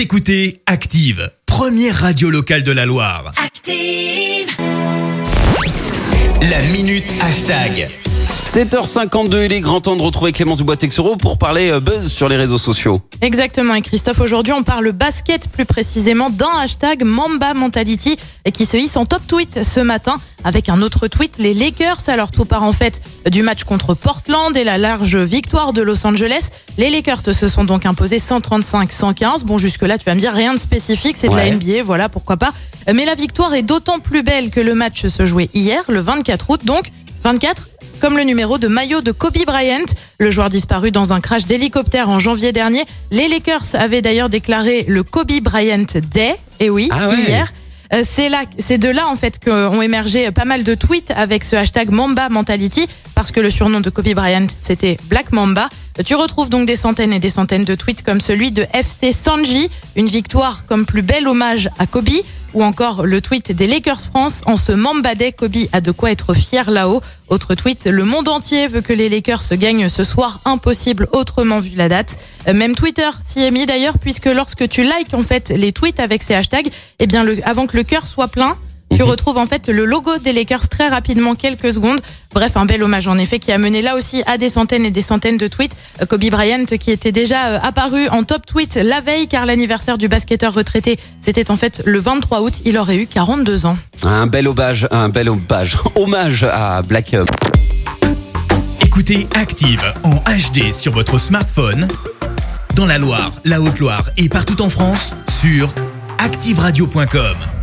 Vous écoutez Active, première radio locale de la Loire. Active. La minute hashtag. 7h52, il est grand temps de retrouver Clémence Dubois-Texoro pour parler euh, buzz sur les réseaux sociaux. Exactement, et Christophe, aujourd'hui on parle basket plus précisément d'un hashtag Mamba Mentality et qui se hisse en top tweet ce matin avec un autre tweet. Les Lakers, alors tout part en fait du match contre Portland et la large victoire de Los Angeles. Les Lakers se sont donc imposés 135-115. Bon, jusque-là, tu vas me dire rien de spécifique, c'est de Ouais. la NBA, voilà, pourquoi pas. Mais la victoire est d'autant plus belle que le match se jouait hier, le 24 août, donc 24 comme le numéro de maillot de Kobe Bryant, le joueur disparu dans un crash d'hélicoptère en janvier dernier. Les Lakers avaient d'ailleurs déclaré le Kobe Bryant Day, et oui, Ah ouais. hier. Euh, C'est là, c'est de là en fait qu'ont émergé pas mal de tweets avec ce hashtag Mamba Mentality parce que le surnom de Kobe Bryant c'était Black Mamba. Tu retrouves donc des centaines et des centaines de tweets comme celui de FC Sanji, une victoire comme plus bel hommage à Kobe, ou encore le tweet des Lakers France en ce Mamba Day, Kobe a de quoi être fier là-haut. Autre tweet, le monde entier veut que les Lakers se gagnent ce soir, impossible autrement vu la date. Euh, Même Twitter s'y est mis d'ailleurs puisque lorsque tu likes en fait les tweets avec ces hashtags, eh bien avant que le cœur soit plein, tu retrouves en fait le logo des Lakers très rapidement, quelques secondes. Bref, un bel hommage en effet qui a mené là aussi à des centaines et des centaines de tweets. Kobe Bryant qui était déjà euh, apparu en top tweet la veille car l'anniversaire du basketteur retraité c'était en fait le 23 août. Il aurait eu 42 ans. Un bel hommage, un bel hommage, hommage à Black. Écoutez Active en HD sur votre smartphone, dans la Loire, la Haute-Loire et partout en France, sur activeradio.com.